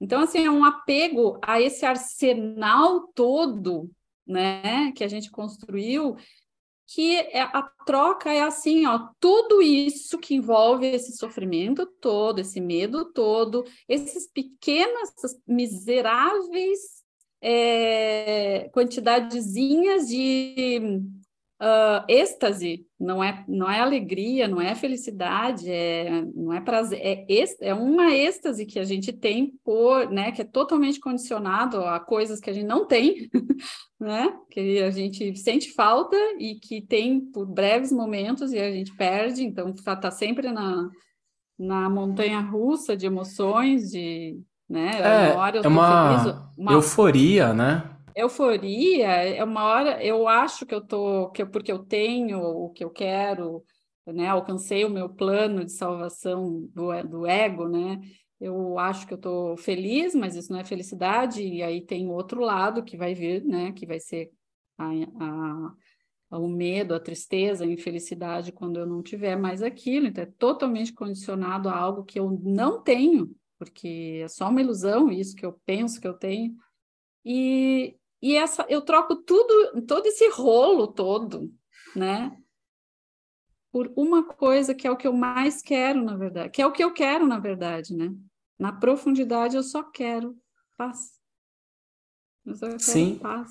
Então, assim, é um apego a esse arsenal todo, né, que a gente construiu, que é, a troca é assim, ó, tudo isso que envolve esse sofrimento todo, esse medo todo, esses pequenas, miseráveis é, quantidadezinhas de uh, êxtase, não é, não é alegria, não é felicidade, é, não é prazer, é, é uma êxtase que a gente tem por, né, que é totalmente condicionado a coisas que a gente não tem, (laughs) né, que a gente sente falta e que tem por breves momentos e a gente perde, então está tá sempre na, na montanha russa de emoções, de, né, é, eu é uma, feliz, uma euforia, né? Euforia é uma hora, eu acho que eu tô, que eu, porque eu tenho o que eu quero, né? Alcancei o meu plano de salvação do, do ego, né? Eu acho que eu tô feliz, mas isso não é felicidade, e aí tem outro lado que vai vir, né? Que vai ser a, a, o medo, a tristeza, a infelicidade quando eu não tiver mais aquilo. Então, é totalmente condicionado a algo que eu não tenho, porque é só uma ilusão isso que eu penso que eu tenho. E, e essa, eu troco tudo, todo esse rolo todo, né? Por uma coisa que é o que eu mais quero, na verdade, que é o que eu quero, na verdade, né? Na profundidade, eu só quero paz. Eu só quero Sim. paz.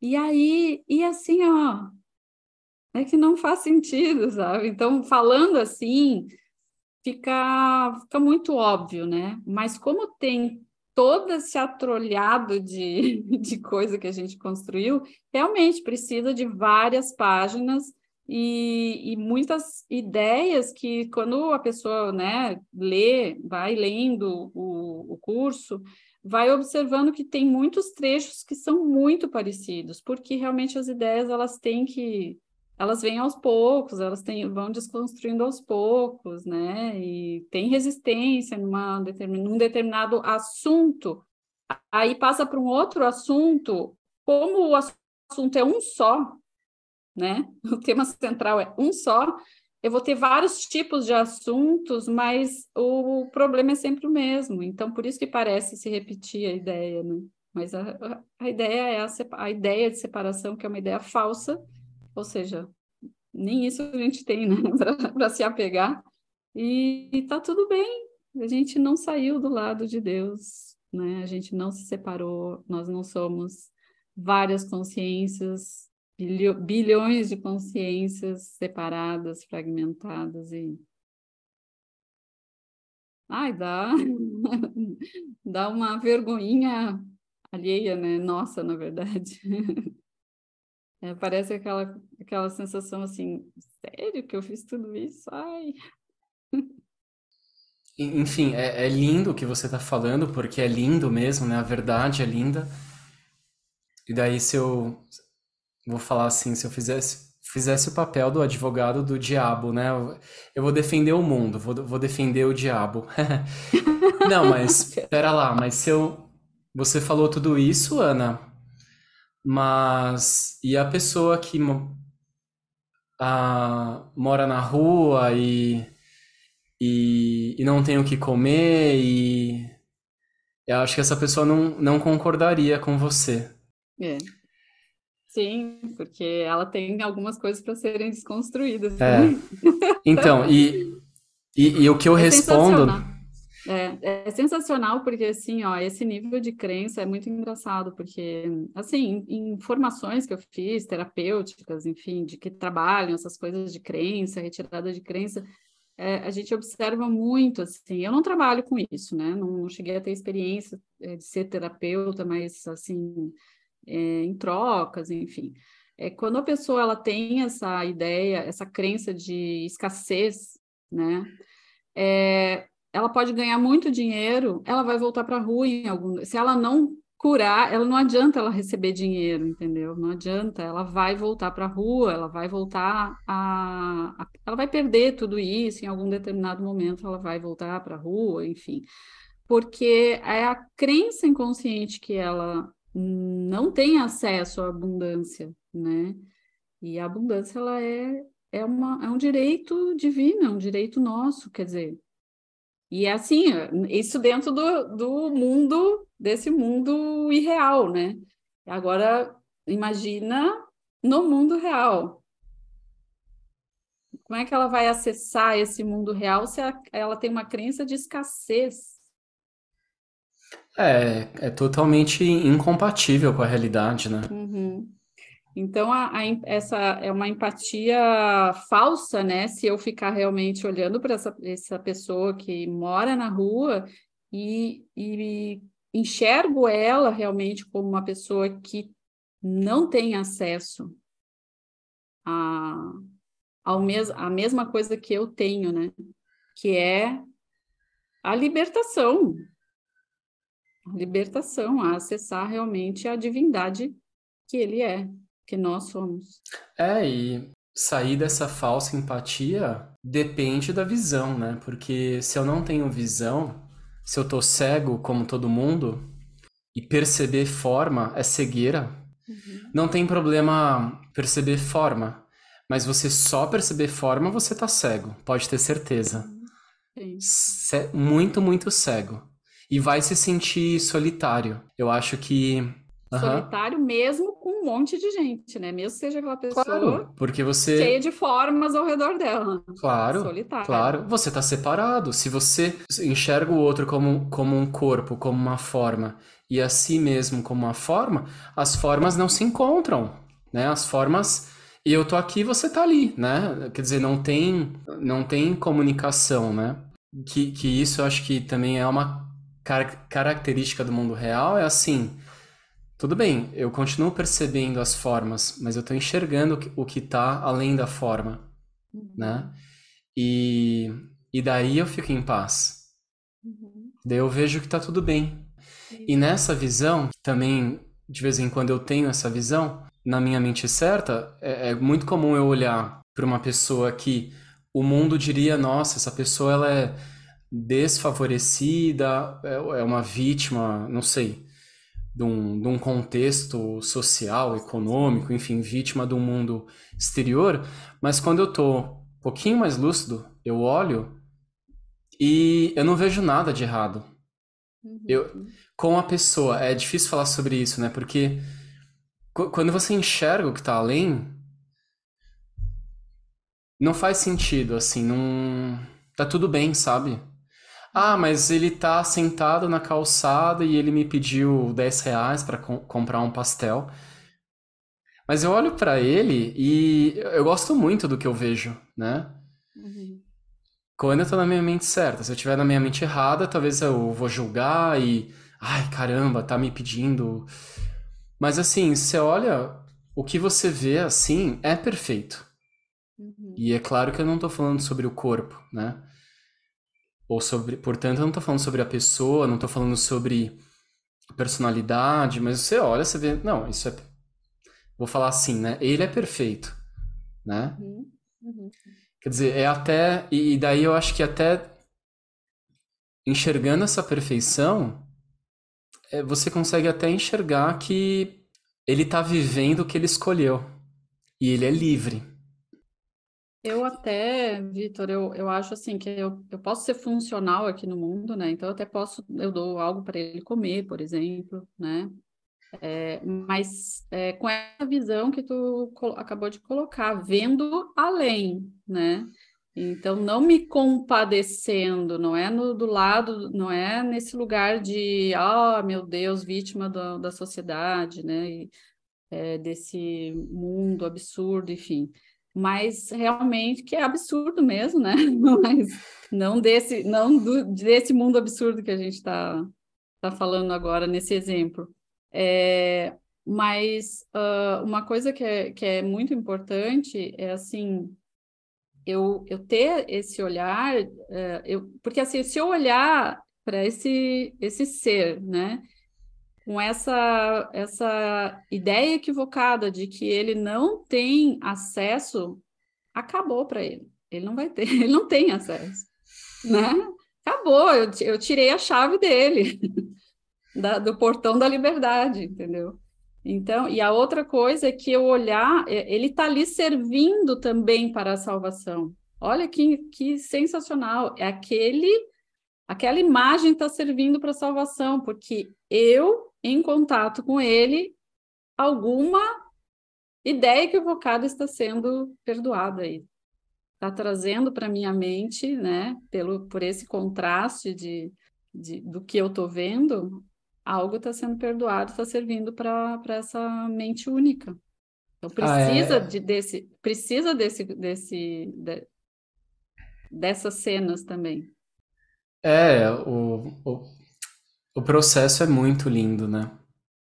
E aí, e assim, ó, é que não faz sentido, sabe? Então, falando assim, fica, fica muito óbvio, né? Mas como tem todo esse atrolhado de, (laughs) de coisa que a gente construiu, realmente precisa de várias páginas e, e, muitas ideias que quando a pessoa né, lê, vai lendo o, o curso, vai observando que tem muitos trechos que são muito parecidos, porque realmente as ideias elas têm que elas vêm aos poucos, elas têm, vão desconstruindo aos poucos, né? E tem resistência numa, num determinado assunto. Aí passa para um outro assunto, como o assunto é um só, né? (laughs) O tema central é um só, eu vou ter vários tipos de assuntos, mas o problema é sempre o mesmo. Então, por isso que parece se repetir a ideia, né? Mas a, a ideia é a, a ideia de separação, que é uma ideia falsa, ou seja, nem isso a gente tem, né, (laughs) para se apegar. E, e tá tudo bem, a gente não saiu do lado de Deus, né? A gente não se separou, nós não somos várias consciências bilhões de consciências separadas, fragmentadas e ai dá (laughs) dá uma vergonhinha alheia, né? Nossa, na verdade. (laughs) É, parece aquela aquela sensação assim, sério que eu fiz tudo isso? Ai. (laughs) Enfim, é, é lindo o que você está falando, porque é lindo mesmo, né? A verdade é linda. E daí, se eu, vou falar assim, se eu fizesse fizesse o papel do advogado do diabo, né? Eu vou defender o mundo, vou, vou defender o diabo. (laughs) Não, mas (laughs) pera lá, mas se eu você falou tudo isso, Ana, mas e a pessoa que a, mora na rua e, e, e não tem o que comer e eu acho que essa pessoa não, não concordaria com você. É. Sim, porque ela tem algumas coisas para serem desconstruídas. É. (laughs) Então, e, e, e, o que eu é respondo. É, é sensacional porque, assim, ó, esse nível de crença é muito engraçado, porque, assim, em, formações que eu fiz, terapêuticas, enfim, de que trabalham essas coisas de crença, retirada de crença, é, a gente observa muito, assim, eu não trabalho com isso, né, não, não cheguei a ter experiência é, de ser terapeuta, mas, assim, é, em trocas, enfim. É, quando a pessoa ela tem essa ideia, essa crença de escassez, né? É, ela pode ganhar muito dinheiro, ela vai voltar para a rua em algum. Se ela não curar, ela não adianta ela receber dinheiro, entendeu? Não adianta, ela vai voltar para a rua, ela vai voltar a, a, ela vai perder tudo isso em algum determinado momento, ela vai voltar para a rua, enfim, porque é a crença inconsciente que ela não tem acesso à abundância, né? E a abundância ela é, é, uma, é um direito divino, é um direito nosso, quer dizer. E é assim, isso dentro do, do mundo, desse mundo irreal, né? Agora, imagina no mundo real. Como é que ela vai acessar esse mundo real se ela, ela tem uma crença de escassez? É, é totalmente incompatível com a realidade, né? Uhum. Então, a, a, essa é uma empatia falsa, né? Se eu ficar realmente olhando para essa, essa pessoa que mora na rua e, e enxergo ela realmente como uma pessoa que não tem acesso a, ao mes a mesma coisa que eu tenho, né? Que é a libertação, libertação, a acessar realmente a divindade que ele é, que nós somos. É, e sair dessa falsa empatia depende da visão, né? Porque se eu não tenho visão, se eu tô cego como todo mundo, e perceber forma é cegueira, uhum. não tem problema perceber forma. Mas você só perceber forma, você tá cego, pode ter certeza. Uhum. Muito, muito cego e vai se sentir solitário. Eu acho que Uhum. solitário mesmo com um monte de gente, né? Mesmo seja aquela pessoa claro, porque você cheia de formas ao redor dela. Claro, solitário. claro. Você está separado. Se você enxerga o outro como, como um corpo, como uma forma, e a si mesmo como uma forma, as formas não se encontram, né? As formas e eu tô aqui, você tá ali, né? Quer dizer, não tem não tem comunicação, né? Que, que isso eu acho que também é uma car característica do mundo real é assim, tudo bem, eu continuo percebendo as formas, mas eu estou enxergando o que está além da forma, uhum. né? E, e daí eu fico em paz. Uhum. Daí eu vejo que está tudo bem. Uhum. E nessa visão, também, de vez em quando eu tenho essa visão, na minha mente certa, é, é muito comum eu olhar para uma pessoa que o mundo diria, nossa, essa pessoa ela é desfavorecida, é, é uma vítima, não sei, de um, de um contexto social, econômico, enfim, vítima do mundo exterior, mas quando eu estou pouquinho mais lúcido, eu olho e eu não vejo nada de errado. Uhum. Eu, com a pessoa, é difícil falar sobre isso, né? Porque quando você enxerga o que tá além, não faz sentido, assim, não. Tá tudo bem, sabe? Ah, mas ele tá sentado na calçada e ele me pediu 10 reais com comprar um pastel. Mas eu olho para ele e eu gosto muito do que eu vejo, né? Uhum. Quando eu tô na minha mente certa. Se eu tiver na minha mente errada, talvez eu vou julgar e. Ai, caramba, tá me pedindo. Mas assim, você olha, o que você vê assim é perfeito. Uhum. E é claro que eu não tô falando sobre o corpo, né? Ou sobre. Portanto, eu não tô falando sobre a pessoa, não tô falando sobre personalidade, mas você olha, você vê. Não, isso é. Vou falar assim, né? Ele é perfeito, né? Uhum. Uhum. Quer dizer, é até. E daí eu acho que até enxergando essa perfeição, é, você consegue até enxergar que ele está vivendo o que ele escolheu. E ele é livre. Eu até, Vitor, eu, eu acho assim que eu, eu posso ser funcional aqui no mundo, né? Então eu até posso, eu dou algo para ele comer, por exemplo, né? É, mas é, com essa visão que tu acabou de colocar, vendo além, né? Então, não me compadecendo, não é no, do lado, não é nesse lugar de, ah, oh, meu Deus, vítima do, da sociedade, né? E, é, desse mundo absurdo, enfim. Mas realmente que é absurdo mesmo, né? (laughs) Mas não desse, não do, desse mundo absurdo que a gente está tá falando agora nesse exemplo. É, mas uh, uma coisa que é, que é muito importante é assim, eu, eu ter esse olhar, uh, eu, porque assim, se eu olhar para esse, esse ser, né, com essa, essa ideia equivocada de que ele não tem acesso, acabou para ele. Ele não vai ter, (laughs) ele não tem acesso, né? Acabou, eu, eu tirei a chave dele. (laughs) da, do portão da liberdade, entendeu? Então, e a outra coisa é que eu olhar, é, ele está ali servindo também para a salvação. Olha que, que sensacional! É aquele, aquela imagem está servindo para a salvação, porque eu, em contato com ele, alguma ideia equivocada está sendo perdoada aí. Está trazendo para minha mente, né, pelo, por esse contraste de, de, do que eu estou vendo, algo está sendo perdoado, está servindo para essa mente única. Então precisa ah, é... de, desse, precisa desse, desse, de, dessas cenas também. É, o, o, o processo é muito lindo, né?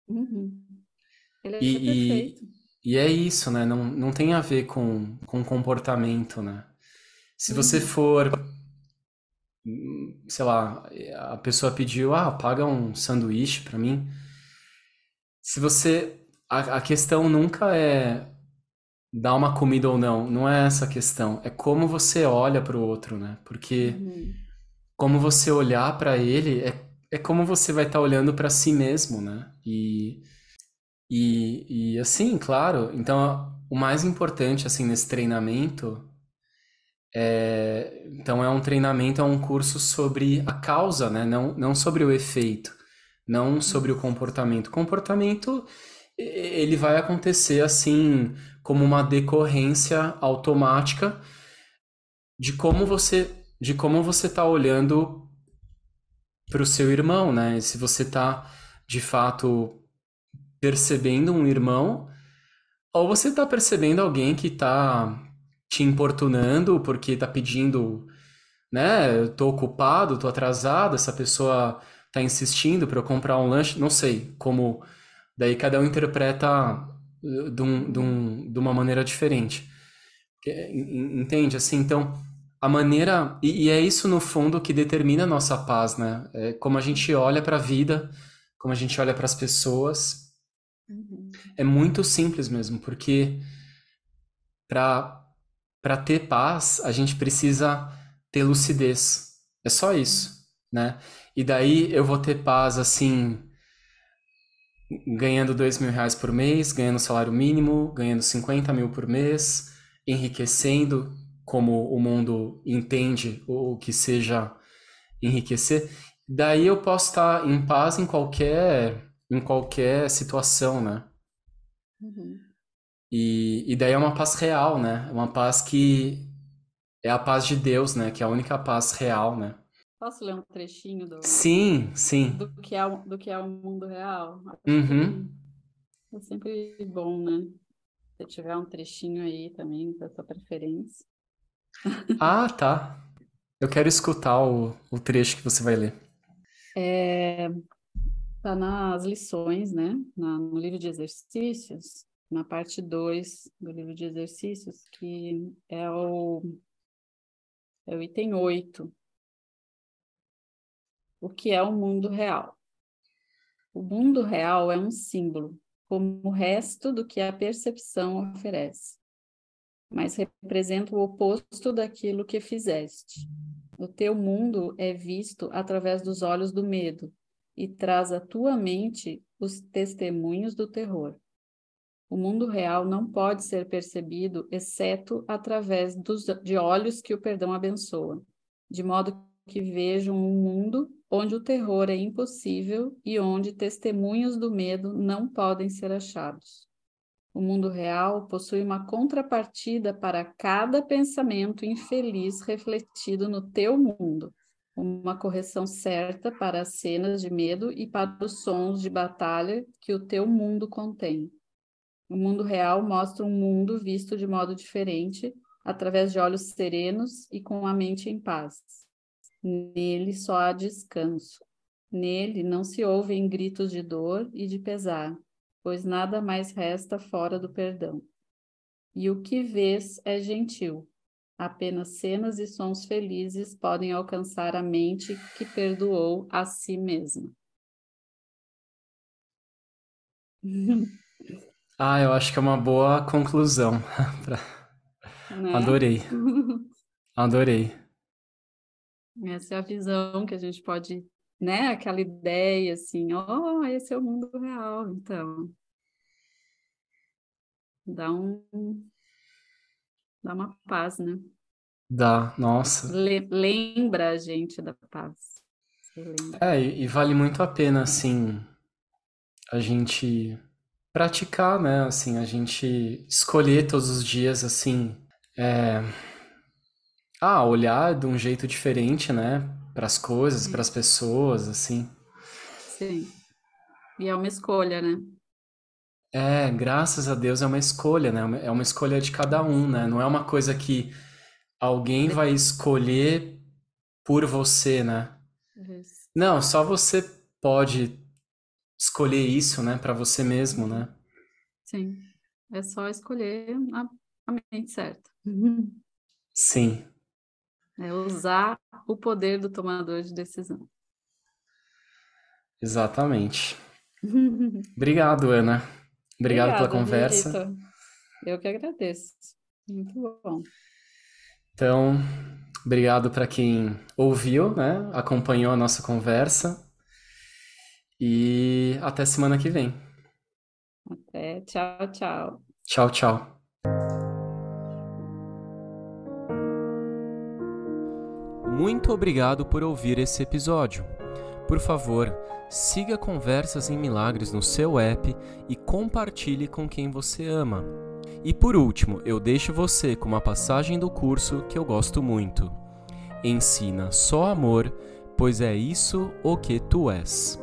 Uhum. Ele é e, perfeito. E, e, é isso, né? Não, não tem a ver com, com comportamento, né? Se você uhum. for sei lá, a pessoa pediu, ah, paga um sanduíche para mim. Se você. A, a, questão nunca é dar uma comida ou não, não é essa a questão. É como você olha para o outro, né? Porque uhum. como você olhar para ele é, é como você vai estar tá olhando para si mesmo, né? E, e, e assim, claro, então o mais importante assim nesse treinamento é, então é um treinamento, é um curso sobre a causa, né? Não, não sobre o efeito, não sobre o comportamento. Comportamento ele vai acontecer assim como uma decorrência automática de como você de como você está olhando para o seu irmão, né? Se você está de fato percebendo um irmão ou você está percebendo alguém que está te importunando porque tá pedindo, né? Tô ocupado, tô atrasado, essa pessoa tá insistindo para eu comprar um lanche, não sei como. Daí cada um interpreta uh, de, um, de, um, de uma maneira diferente. Entende? Assim, então, a maneira. E, e, é isso, no fundo, que determina a nossa paz, né? É como a gente olha para a vida, como a gente olha para as pessoas. Uhum. É muito simples mesmo, porque para para ter paz, a gente precisa ter lucidez. É só isso, né? E daí eu vou ter paz assim, ganhando dois mil reais por mês, ganhando salário mínimo, ganhando 50 mil por mês, enriquecendo como o mundo entende o que seja enriquecer, daí eu posso estar em paz em qualquer, em qualquer situação, né? Uhum. E, e daí é uma paz real, né? Uma paz que é a paz de Deus, né? Que é a única paz real, né? Posso ler um trechinho do, sim, sim. do, que, é, do que é o mundo real? Uhum. É sempre bom, né? Se tiver um trechinho aí também, da sua preferência. Ah, tá. Eu quero escutar o, o trecho que você vai ler. É, tá nas lições, né? Na, no livro de exercícios, na parte 2 do livro de exercícios, que é o, é o item 8. O que é o mundo real? O mundo real é um símbolo, como o resto do que a percepção oferece mas representa o oposto daquilo que fizeste. O teu mundo é visto através dos olhos do medo e traz à tua mente os testemunhos do terror. O mundo real não pode ser percebido exceto através dos, de olhos que o perdão abençoa, de modo que vejam um mundo onde o terror é impossível e onde testemunhos do medo não podem ser achados. O mundo real possui uma contrapartida para cada pensamento infeliz refletido no teu mundo, uma correção certa para as cenas de medo e para os sons de batalha que o teu mundo contém. O mundo real mostra um mundo visto de modo diferente, através de olhos serenos e com a mente em paz. Nele só há descanso. Nele não se ouvem gritos de dor e de pesar, pois nada mais resta fora do perdão. E o que vês é gentil. Apenas cenas e sons felizes podem alcançar a mente que perdoou a si mesma. (laughs) Ah, eu acho que é uma boa conclusão. (laughs) né? Adorei. (laughs) Adorei. Essa é a visão que a gente pode né? Aquela ideia assim, ó, oh, esse é o mundo real, então. Dá um dá uma paz, né? Dá, nossa. Le lembra a gente da paz. É, e, vale muito a pena, assim, a gente praticar, né? Assim, a gente escolher todos os dias, assim, é... ah, olhar de um jeito diferente, né? Para as coisas, para as pessoas, assim. Sim. E é uma escolha, né? É, graças a Deus é uma escolha, né? É uma escolha de cada um, né? Não é uma coisa que alguém vai escolher por você, né? Isso. Não, só você pode escolher isso, né, para você mesmo, né? Sim. É só escolher a, a mente certa. Sim. É usar o poder do tomador de decisão. Exatamente. (laughs) Obrigado, Ana. Obrigado Obrigada, pela conversa. Eu que agradeço. Muito bom. Então, obrigado para quem ouviu, né? Acompanhou a nossa conversa. E até semana que vem. Até. Tchau, tchau. Tchau, tchau. Muito obrigado por ouvir esse episódio. Por favor, siga Conversas em Milagres no seu app e compartilhe com quem você ama. E por último, eu deixo você com uma passagem do curso que eu gosto muito. Ensina só amor, pois é isso o que tu és.